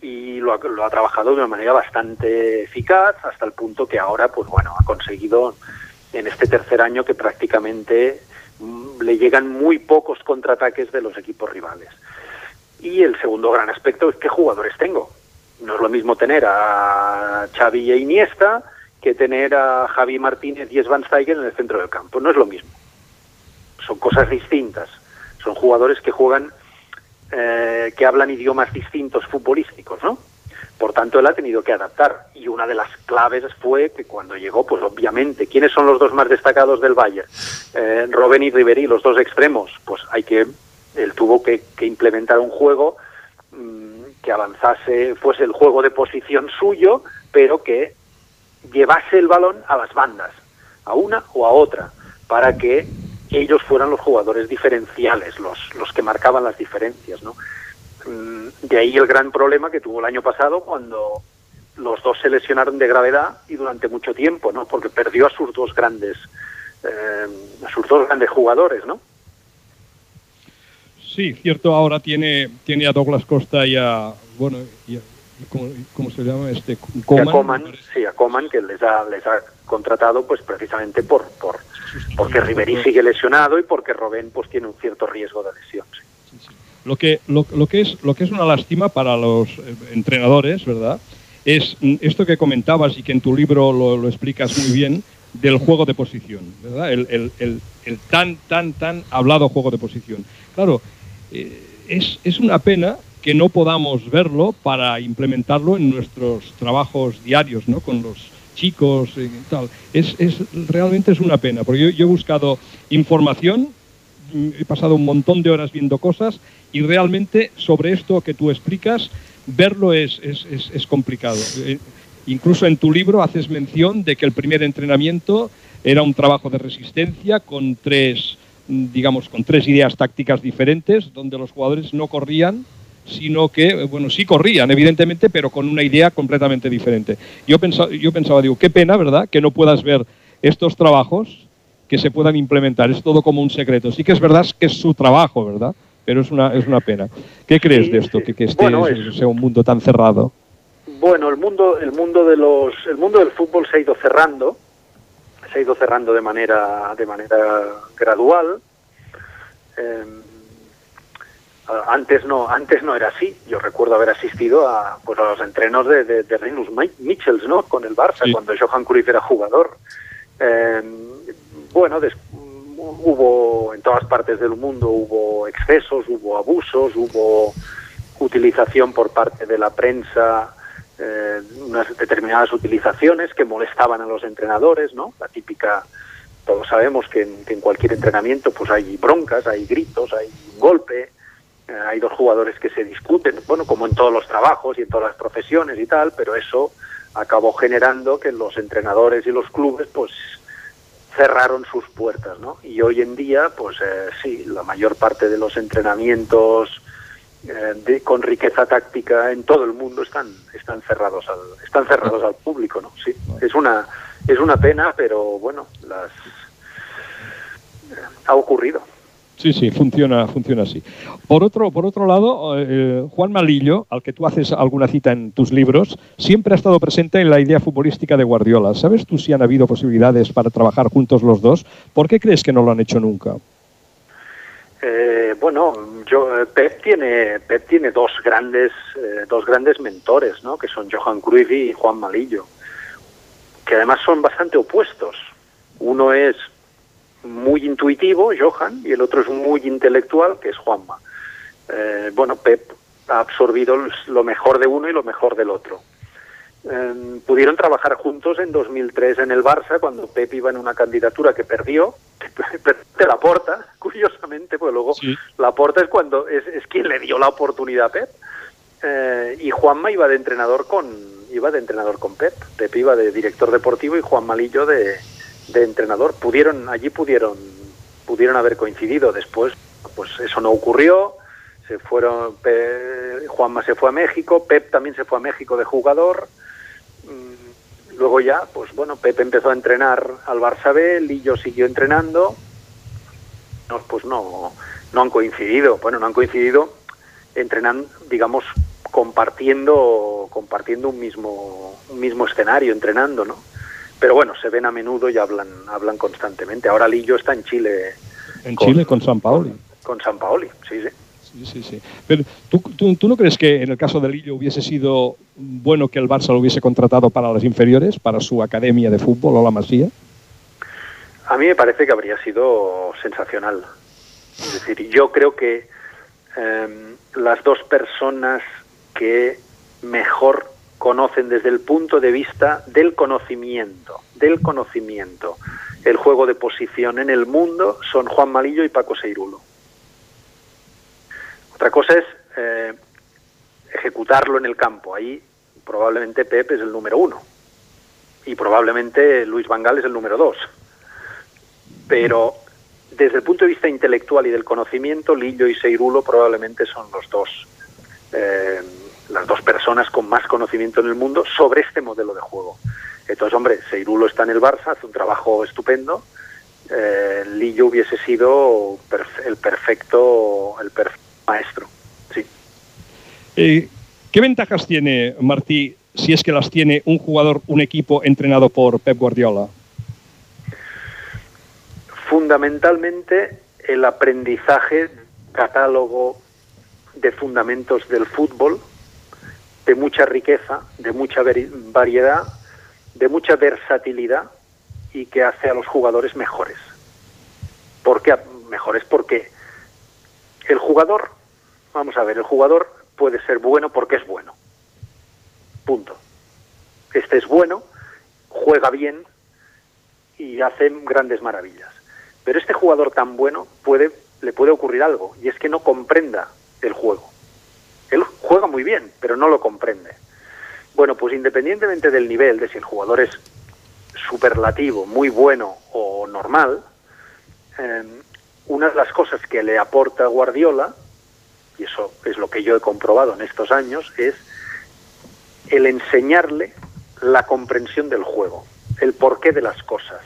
Y lo ha, lo ha trabajado de una manera bastante eficaz, hasta el punto que ahora, pues bueno, ha conseguido en este tercer año que prácticamente le llegan muy pocos contraataques de los equipos rivales. Y el segundo gran aspecto es qué jugadores tengo. No es lo mismo tener a Xavi e Iniesta que tener a Javi Martínez y Van Steigen en el centro del campo. No es lo mismo. Son cosas distintas. Son jugadores que juegan, eh, que hablan idiomas distintos futbolísticos, ¿no? Por tanto, él ha tenido que adaptar. Y una de las claves fue que cuando llegó, pues obviamente, ¿quiénes son los dos más destacados del Bayern? Eh, Robben y Ribery, los dos extremos. Pues hay que, él tuvo que, que implementar un juego mmm, que avanzase, fuese el juego de posición suyo, pero que llevase el balón a las bandas. a una o a otra, para que ellos fueran los jugadores diferenciales, los, los que marcaban las diferencias, ¿no? Mm, de ahí el gran problema que tuvo el año pasado cuando los dos se lesionaron de gravedad y durante mucho tiempo, ¿no? Porque perdió a sus dos grandes, eh, a sus dos grandes jugadores, ¿no? Sí, cierto. Ahora tiene tiene a Douglas Costa y a bueno y a, ¿cómo, cómo se llama este Coman, a Coman sí, a Coman que les ha les ha contratado pues precisamente por por porque Ribery sigue lesionado y porque Robén pues tiene un cierto riesgo de lesión. Sí. Lo que lo, lo, que es lo que es una lástima para los eh, entrenadores, ¿verdad? Es esto que comentabas y que en tu libro lo, explicas muy bien del juego de posición, ¿verdad? El, el, el, el, tan, tan, tan hablado juego de posición. Claro, eh, es, es, una pena que no podamos verlo para implementarlo en nuestros trabajos diarios, ¿no? Con los chicos y tal. Es, es realmente es una pena, porque yo he buscado información, he pasado un montón de horas viendo cosas y realmente sobre esto que tú explicas, verlo es, es, es, complicado. Eh, incluso en tu libro haces mención de que el primer entrenamiento era un trabajo de resistencia con tres, digamos, con tres ideas tácticas diferentes, donde los jugadores no corrían, sino que, bueno, sí corrían, evidentemente, pero con una idea completamente diferente. Yo pensaba, yo pensaba digo, qué pena, ¿verdad?, que no puedas ver estos trabajos que se puedan implementar. Es todo como un secreto. Sí que es verdad que es su trabajo, ¿verdad? Pero es una, es una pena. ¿Qué crees Sí, de esto? sí. Que, que este Bueno, es- sea un mundo tan cerrado. Bueno, el mundo, el mundo de los, el mundo del fútbol se ha ido cerrando, se ha ido cerrando de manera, de manera gradual. Eh, a- antes no, antes no era así. Yo recuerdo haber asistido a, pues a los entrenos de, de, de Rinus Michels, ¿no? Con el Barça Sí. cuando Johan Cruyff era jugador. Eh, bueno, des- hubo en todas partes del mundo hubo excesos, hubo abusos, hubo utilización por parte de la prensa, eh, unas determinadas utilizaciones que molestaban a los entrenadores, ¿no? La típica, todos sabemos que en, que en cualquier entrenamiento pues hay broncas, hay gritos, hay un golpe, eh, hay dos jugadores que se discuten, bueno, como en todos los trabajos y en todas las profesiones y tal, pero eso acabó generando que los entrenadores y los clubes pues cerraron sus puertas, ¿no? Y hoy en día, pues eh, sí, la mayor parte de los entrenamientos eh, de- con riqueza táctica en todo el mundo están están cerrados al están cerrados al público, ¿no? Sí, es una es una pena, pero bueno, las eh, ha ocurrido. Sí, sí, funciona, funciona así. Por otro, por otro lado, eh, Juan Malillo, al que tú haces alguna cita en tus libros, siempre ha estado presente en la idea futbolística de Guardiola. ¿Sabes tú si han habido posibilidades para trabajar juntos los dos? ¿Por qué crees que no lo han hecho nunca? Eh, bueno, yo eh, Pep tiene Pep tiene dos grandes dos grandes mentores, ¿no? Que son Johan Cruyff y Juan Malillo, que además son bastante opuestos. Uno es muy intuitivo, Johan, y el otro es muy intelectual, que es Juanma. Eh, bueno, Pep ha absorbido lo mejor de uno y lo mejor del otro. Eh, pudieron trabajar juntos en 2003 en el Barça cuando Pep iba en una candidatura que perdió, de la porta, curiosamente, pues luego Sí. la porta es cuando es, es quien le dio la oportunidad a Pep. Eh, y Juanma iba de entrenador con iba de entrenador con Pep. Pep iba de director deportivo y Juan Malillo de, de entrenador. Pudieron allí pudieron pudieron haber coincidido. Después, pues eso no ocurrió. Se fueron Pe- Juanma se fue a México, Pep también se fue a México de jugador. Mm, Luego ya, pues bueno, Pep empezó a entrenar al Barça B, Lillo siguió entrenando. No, pues no, no han coincidido. Bueno, no han coincidido entrenan, digamos, compartiendo, compartiendo un mismo, un mismo escenario, entrenando, ¿no? Pero bueno, se ven a menudo y hablan, hablan constantemente. Ahora Lillo está en Chile En Con- Chile, con San Paoli. con San Paoli, sí, sí. Sí, sí, sí. Pero ¿tú, tú, tú no crees que en el caso de Lillo hubiese sido bueno que el Barça lo hubiese contratado para las inferiores, para su academia de fútbol o la Masía? A mí me parece que habría sido sensacional. Es decir, yo creo que eh, las dos personas que mejor conocen desde el punto de vista del conocimiento, del conocimiento, el juego de posición en el mundo son Juan Malillo y Paco Seirulo. Otra cosa es eh, ejecutarlo en el campo. Ahí probablemente Pep es el número uno y probablemente Luis Vangal es el número dos. pero desde el punto de vista intelectual y del conocimiento, Lillo y Seirulo probablemente son los dos, eh, las dos personas con más conocimiento en el mundo sobre este modelo de juego. Entonces, hombre, Seirulo está en el Barça, hace un trabajo estupendo. Eh, Lillo hubiese sido el perfecto, el perfecto maestro. Sí. Eh, ¿Qué ventajas tiene Martí, si es que las tiene, un jugador, un equipo entrenado por Pep Guardiola? fundamentalmente el aprendizaje, catálogo de fundamentos del fútbol, de mucha riqueza, de mucha variedad, de mucha versatilidad y que hace a los jugadores mejores. ¿Por qué mejores? Porque el jugador, vamos a ver, el jugador puede ser bueno porque es bueno. Punto. Este es bueno, juega bien y hace grandes maravillas. Pero este jugador tan bueno puede, le puede ocurrir algo, y es que no comprenda el juego. Juega muy bien, pero no lo comprende. Bueno, pues independientemente del nivel, de si el jugador es superlativo, muy bueno o normal, em, una de las cosas que le aporta Guardiola, y eso es lo que yo he comprobado en estos años, es el enseñarle la comprensión del juego, el porqué de las cosas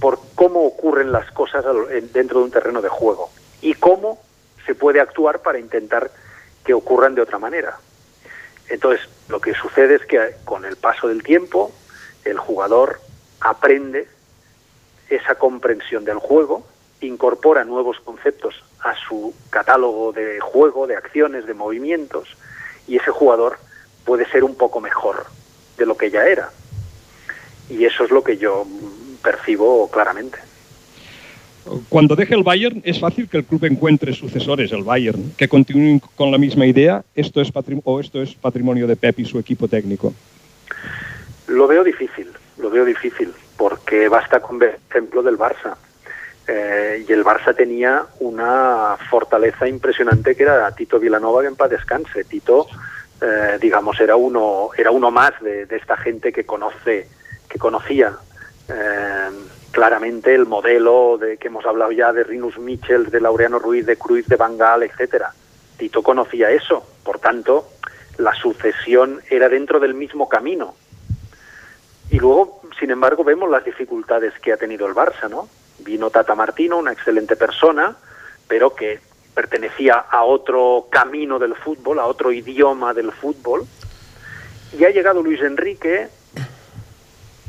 por cómo ocurren las cosas dentro de un terreno de juego y cómo se puede actuar para intentar que ocurran de otra manera. Entonces, lo que sucede es que con el paso del tiempo, el jugador aprende esa comprensión del juego, incorpora nuevos conceptos a su catálogo de juego, de acciones, de movimientos, y ese jugador puede ser un poco mejor de lo que ya era. Y eso es lo que yo percibo claramente. Cuando deje el Bayern, es fácil que el club encuentre sucesores, el Bayern, que continúen con la misma idea, esto es o esto es patrimonio de Pep y su equipo técnico. Lo veo difícil, lo veo difícil, porque basta con ver el ejemplo del Barça. Eh, y el Barça tenía una fortaleza impresionante que era Tito Vilanova, que en paz descanse. Tito, eh, digamos, era uno, era uno más de, esta gente que conoce, que conocía eh, claramente el modelo de que hemos hablado ya de Rinus Michels, de Laureano Ruiz, de Cruz, de Bangal, etcétera. Tito conocía eso, por tanto, la sucesión era dentro del mismo camino. Y luego, sin embargo, vemos las dificultades que ha tenido el Barça, ¿no? Vino Tata Martino, una excelente persona, pero que pertenecía a otro camino del fútbol, a otro idioma del fútbol. Y ha llegado Luis Enrique,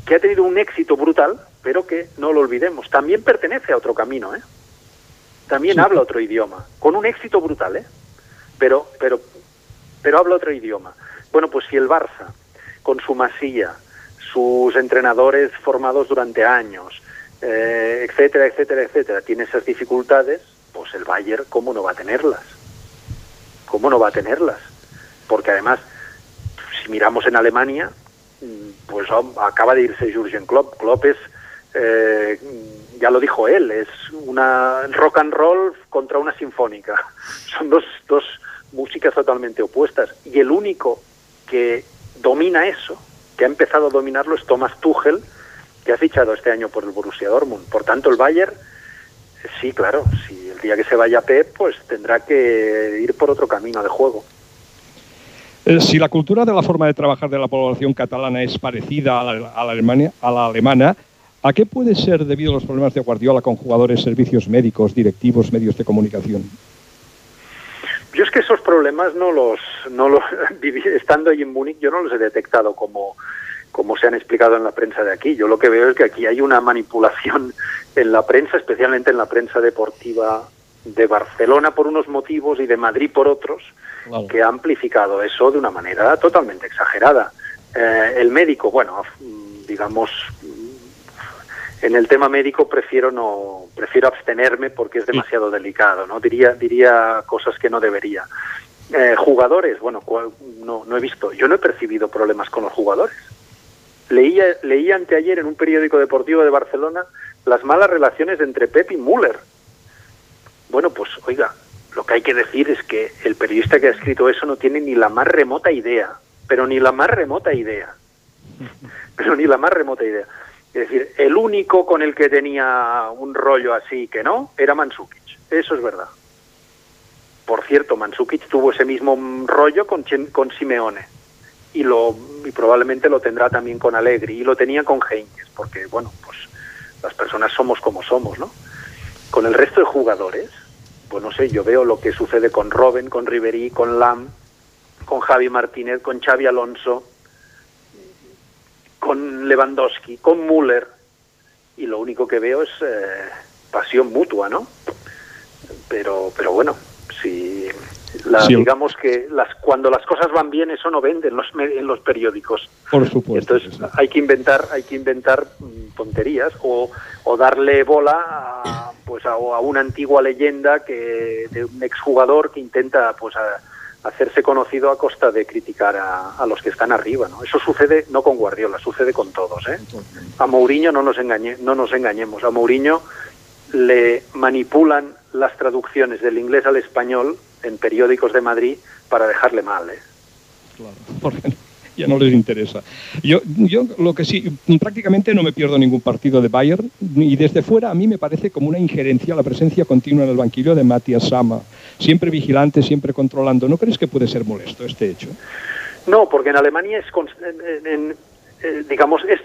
que ha tenido un éxito brutal, pero que no lo olvidemos, también pertenece a otro camino, ¿eh? También habla otro idioma, con un éxito brutal, ¿eh? Pero, pero, pero habla otro idioma. Bueno, pues si el Barça, con su masilla, sus entrenadores formados durante años, eh, etcétera, etcétera, etcétera, tiene esas dificultades, pues el Bayern, ¿cómo no va a tenerlas? ¿Cómo no va a tenerlas? Porque además, si miramos en Alemania, pues acaba de irse Jurgen Klopp. Klopp es, eh, ya lo dijo él, es una rock and roll contra una sinfónica. Son dos, dos músicas totalmente opuestas. Y el único que domina eso, que ha empezado a dominarlo, es Thomas Tuchel, que ha fichado este año por el Borussia Dortmund. Por tanto, el Bayern, sí, claro, si el día que se vaya Pep, pues tendrá que ir por otro camino de juego. Eh, si la cultura de la forma de trabajar de la población catalana es parecida a la, Alemania, a la alemana, ¿a qué puede ser debido a los problemas de Guardiola con jugadores, servicios médicos, directivos, medios de comunicación? Yo es que esos problemas no los, no los estando ahí en Múnich, yo no los he detectado como, como se han explicado en la prensa de aquí. Yo lo que veo es que aquí hay una manipulación en la prensa, especialmente en la prensa deportiva de Barcelona por unos motivos y de Madrid por otros, que ha amplificado eso de una manera totalmente exagerada. Eh, el médico, bueno, digamos, en el tema médico prefiero no prefiero abstenerme porque es demasiado delicado, ¿no? Diría diría cosas que no debería. Eh, jugadores, bueno, no, no he visto, yo no he percibido problemas con los jugadores. Leía, leía anteayer en un periódico deportivo de Barcelona las malas relaciones entre Pep y Müller. Bueno, pues oiga, lo que hay que decir es que el periodista que ha escrito eso no tiene ni la más remota idea, pero ni la más remota idea, pero ni la más remota idea. Es decir, el único con el que tenía un rollo así que no era Mansukic. Eso es verdad. Por cierto, Mansukic tuvo ese mismo rollo con, con Simeone y, lo, y probablemente lo tendrá también con Allegri y lo tenía con Heinz, porque bueno, pues las personas somos como somos, ¿no? Con el resto de jugadores, pues no sé, yo veo lo que sucede con Robben, con Ribery, con Lam, con Javi Martínez, con Xavi Alonso, con Lewandowski, con Müller, y lo único que veo es eh, pasión mutua, ¿no? Pero, pero bueno, si digamos que las, cuando las cosas van bien eso no vende en los, en los periódicos. Por supuesto. Entonces hay que inventar, hay que inventar mm, tonterías o, o darle bola a, pues a, a, una antigua leyenda que de un exjugador que intenta pues a, hacerse conocido a costa de criticar a, a, los que están arriba, ¿no? Eso sucede no con Guardiola, sucede con todos, ¿eh? A Mourinho no nos engañe, no nos engañemos, a Mourinho le manipulan las traducciones del inglés al español en periódicos de Madrid para dejarle mal, ¿eh? Claro, porque ya no les interesa. Yo, yo lo que sí, prácticamente no me pierdo ningún partido de Bayern y desde fuera a mí me parece como una injerencia la presencia continua en el banquillo de Matías Sama, siempre vigilante, siempre controlando. ¿No crees que puede ser molesto este hecho? No, porque en Alemania es, en, eh, digamos, es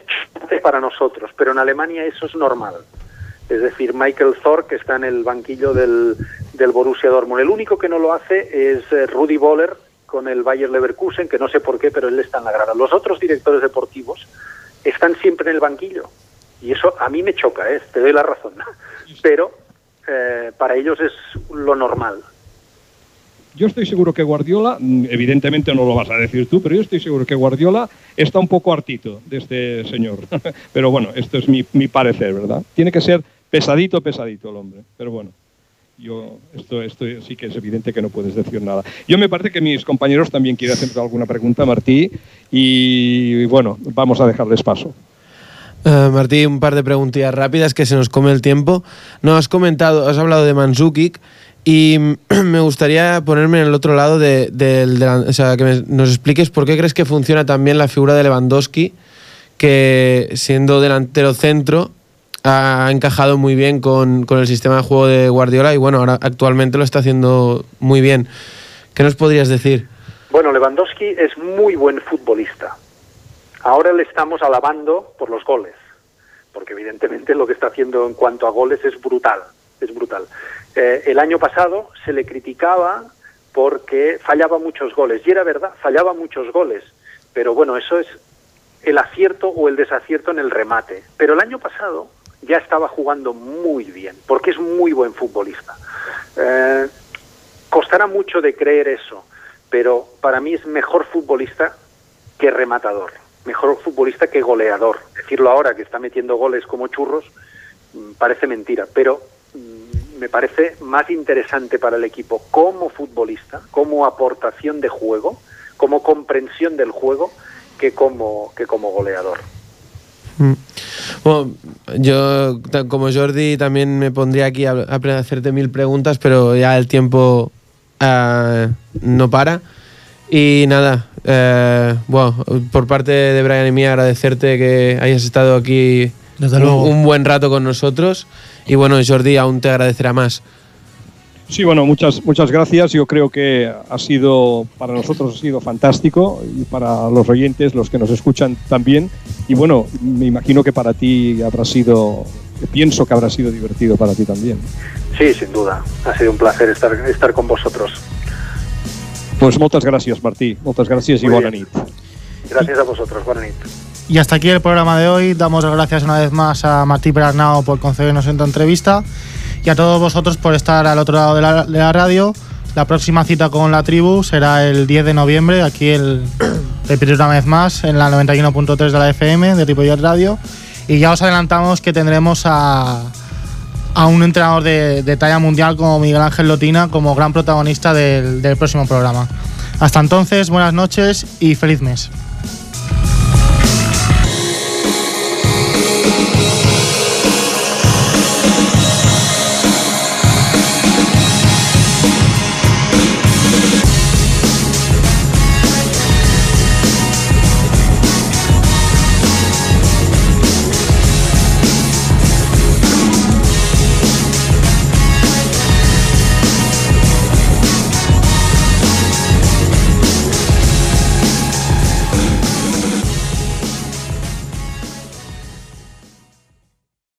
para nosotros, pero en Alemania eso es normal. Es decir, Michael Thor, que está en el banquillo del, del Borussia Dortmund. El único que no lo hace es eh, Rudy Boller con el Bayer Leverkusen, que no sé por qué, pero él está en la grada. Los otros directores deportivos están siempre en el banquillo. Y eso a mí me choca, ¿eh? te doy la razón. Pero eh, para ellos es lo normal. Yo estoy seguro que Guardiola, mm, evidentemente no lo vas a decir tú, pero yo estoy seguro que Guardiola está un poco hartito de este señor. pero bueno, esto es mi, mi parecer, ¿verdad? Tiene que ser pesadito, pesadito el hombre. Pero bueno yo esto, esto sí que es evidente que no puedes decir nada. Yo me parece que mis compañeros también quieren hacer alguna pregunta, Martí, y bueno, vamos a dejarles paso. Uh, Martí, un par de preguntillas rápidas que se nos come el tiempo. No has comentado, has hablado de Manzukic y me gustaría ponerme en el otro lado de, de, o sea, que nos expliques por qué crees que funciona también la figura de Lewandowski, que siendo delantero centro ha encajado muy bien con, con, el sistema de juego de Guardiola y bueno, ahora actualmente lo está haciendo muy bien. ¿Qué nos podrías decir? Bueno, Lewandowski es muy buen futbolista. Ahora le estamos alabando por los goles, porque evidentemente lo que está haciendo en cuanto a goles es brutal, es brutal. Eh, el año pasado se le criticaba porque fallaba muchos goles, y era verdad, fallaba muchos goles, pero bueno, eso es el acierto o el desacierto en el remate. Pero el año pasado ya estaba jugando muy bien, porque es muy buen futbolista. Eh, costará mucho de creer eso, pero para mí es mejor futbolista que rematador, mejor futbolista que goleador. Decirlo ahora que está metiendo goles como churros mm, parece mentira, pero mm, me parece más interesante para el equipo como futbolista, como aportación de juego, como comprensión del juego, que como, que como goleador. Bueno, yo como Jordi también me pondría aquí a, a hacerte mil preguntas, pero ya el tiempo uh, no para. Y nada, eh, bueno, por parte de Brian y mía agradecerte que hayas estado aquí un, un, buen rato con nosotros. Y bueno, Jordi aún te agradecerá más. Sí, bueno, muchas, muchas gracias. Yo creo que ha sido, para nosotros ha sido fantástico y para los oyentes, los que nos escuchan también. Y bueno, me imagino que para ti habrá sido, pienso que habrá sido divertido para ti también. Sí, sin duda. Ha sido un placer estar, estar con vosotros. Pues muchas gracias, Martí. Muchas gracias y buena nit. Gracias a vosotros. Buena nit. Y hasta aquí el programa de hoy. Damos las gracias una vez más a Martí Bernao por concedernos esta entrevista y a todos vosotros por estar al otro lado de la, de la radio. La próxima cita con la tribu será el 10 de noviembre, aquí el, una vez más, en la 91.3 de la FM de Ripollet Radio. Y ya os adelantamos que tendremos a, a un entrenador de, de, talla mundial como Miguel Ángel Lotina como gran protagonista del, del próximo programa. Hasta entonces, buenas noches y feliz mes.